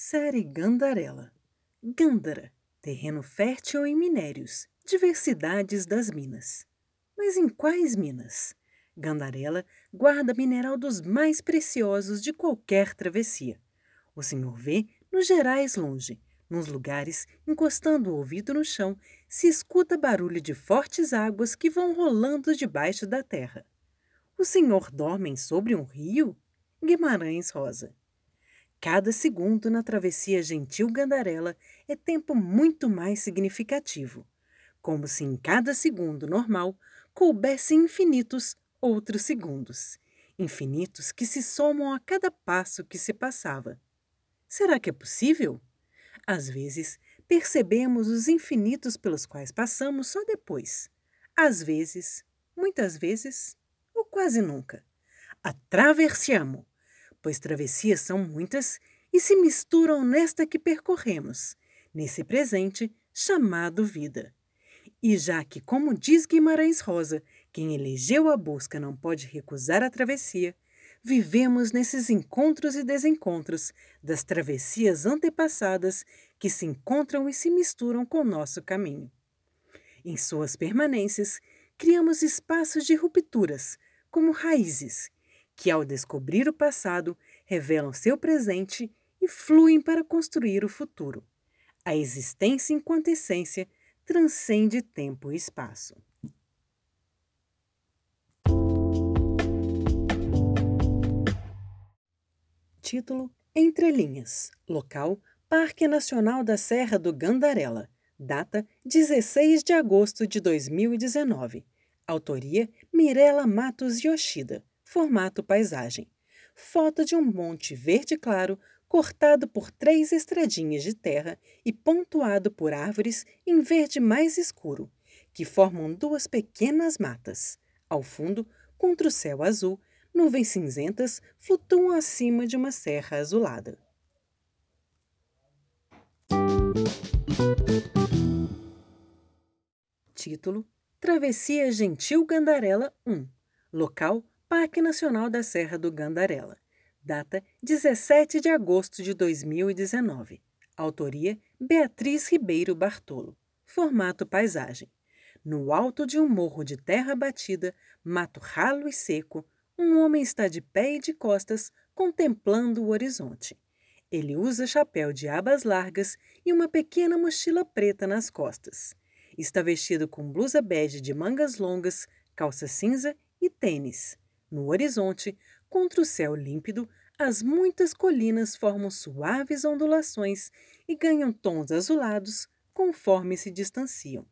Série Gandarela. Gândara, terreno fértil em minérios, diversidades das minas. Mas em quais minas? Gandarela guarda mineral dos mais preciosos de qualquer travessia. O senhor vê nos gerais longe, nos lugares, encostando o ouvido no chão, se escuta barulho de fortes águas que vão rolando debaixo da terra. O senhor dorme sobre um rio? Guimarães Rosa. Cada segundo na travessia gentil Gandarela é tempo muito mais significativo, como se em cada segundo normal coubesse infinitos outros segundos, infinitos que se somam a cada passo que se passava. Será que é possível? Às vezes, percebemos os infinitos pelos quais passamos só depois. Às vezes, muitas vezes, ou quase nunca. Atravessiamo pois travessias são muitas e se misturam nesta que percorremos, nesse presente chamado vida. E já que, como diz Guimarães Rosa, quem elegeu a busca não pode recusar a travessia, vivemos nesses encontros e desencontros das travessias antepassadas que se encontram e se misturam com o nosso caminho. Em suas permanências, criamos espaços de rupturas, como raízes, que, ao descobrir o passado, revelam seu presente e fluem para construir o futuro. A existência enquanto essência transcende tempo e espaço. Título: Entre Linhas. Local: Parque Nacional da Serra do Gandarela. Data: 16 de agosto de 2019. Autoria: Mirela Matos Yoshida. Formato paisagem. Foto de um monte verde claro cortado por três estradinhas de terra e pontuado por árvores em verde mais escuro, que formam duas pequenas matas. Ao fundo, contra o céu azul, nuvens cinzentas flutuam acima de uma serra azulada. Título: Travessia Gentil Gandarela 1 Local: Parque Nacional da Serra do Gandarela. Data 17 de agosto de 2019. Autoria Beatriz Ribeiro Bartolo. Formato paisagem. No alto de um morro de terra batida, mato ralo e seco, um homem está de pé e de costas, contemplando o horizonte. Ele usa chapéu de abas largas e uma pequena mochila preta nas costas. Está vestido com blusa bege de mangas longas, calça cinza e tênis. No horizonte, contra o céu límpido, as muitas colinas formam suaves ondulações e ganham tons azulados conforme se distanciam.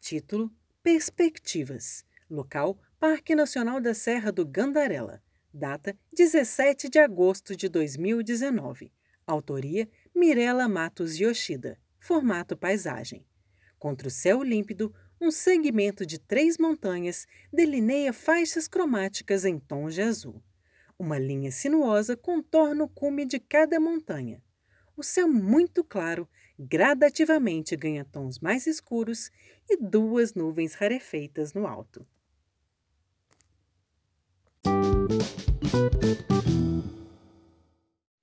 Título: Perspectivas. Local: Parque Nacional da Serra do Gandarela. Data: 17 de agosto de 2019. Autoria: Mirela Matos Yoshida. Formato paisagem. Contra o céu límpido, um segmento de três montanhas delineia faixas cromáticas em tons de azul. Uma linha sinuosa contorna o cume de cada montanha. O céu muito claro gradativamente ganha tons mais escuros e duas nuvens rarefeitas no alto.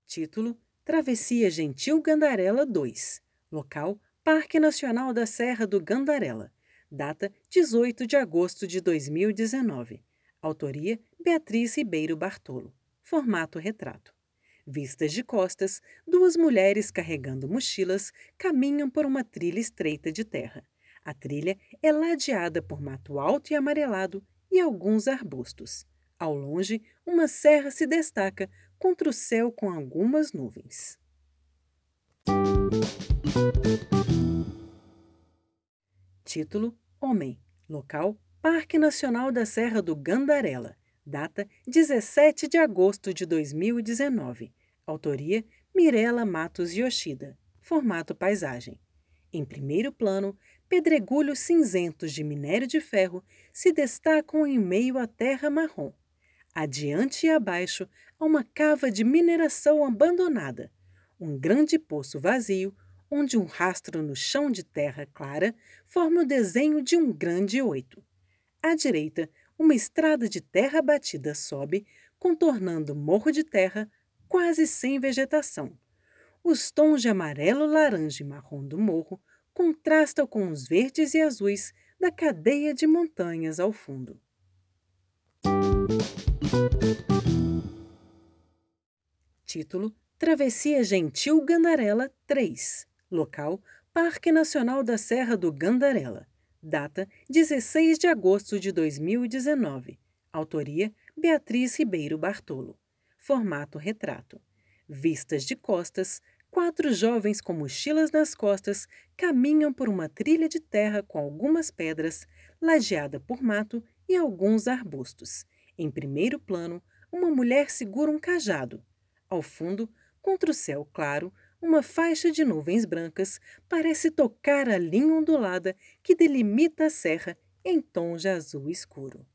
Título: Travessia Gentil Gandarela 2 Local: Parque Nacional da Serra do Gandarela. Data 18 de agosto de 2019. Autoria Beatriz Ribeiro Bartolo. Formato retrato. Vistas de costas, duas mulheres carregando mochilas caminham por uma trilha estreita de terra. A trilha é ladeada por mato alto e amarelado e alguns arbustos. Ao longe, uma serra se destaca contra o céu com algumas nuvens. Título: Homem. Local: Parque Nacional da Serra do Gandarela. Data: 17 de agosto de 2019. Autoria: Mirela Matos Yoshida. Formato paisagem. Em primeiro plano, pedregulhos cinzentos de minério de ferro se destacam em meio à terra marrom. Adiante e abaixo, há uma cava de mineração abandonada, um grande poço vazio onde um rastro no chão de terra clara forma o desenho de um grande oito. À direita, uma estrada de terra batida sobe, contornando morro de terra, quase sem vegetação. Os tons de amarelo, laranja e marrom do morro contrastam com os verdes e azuis da cadeia de montanhas ao fundo. Título: Travessia Gentil Gandarela 3. Local: Parque Nacional da Serra do Gandarela. Data: 16 de agosto de 2019. Autoria: Beatriz Ribeiro Bartolo. Formato retrato. Vistas de costas, quatro jovens com mochilas nas costas caminham por uma trilha de terra com algumas pedras, lajeada por mato e alguns arbustos. Em primeiro plano, uma mulher segura um cajado. Ao fundo, contra o céu claro, uma faixa de nuvens brancas parece tocar a linha ondulada que delimita a serra em tom de azul escuro.